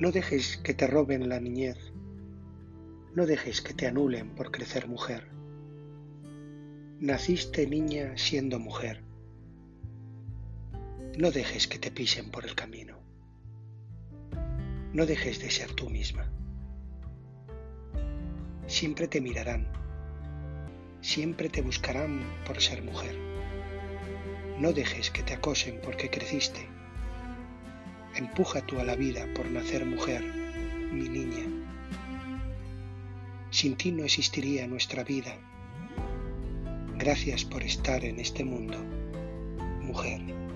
No dejes que te roben la niñez. No dejes que te anulen por crecer mujer. Naciste niña siendo mujer. No dejes que te pisen por el camino. No dejes de ser tú misma. Siempre te mirarán. Siempre te buscarán por ser mujer. No dejes que te acosen porque creciste. Empuja tú a la vida por nacer mujer, mi niña. Sin ti no existiría nuestra vida. Gracias por estar en este mundo, mujer.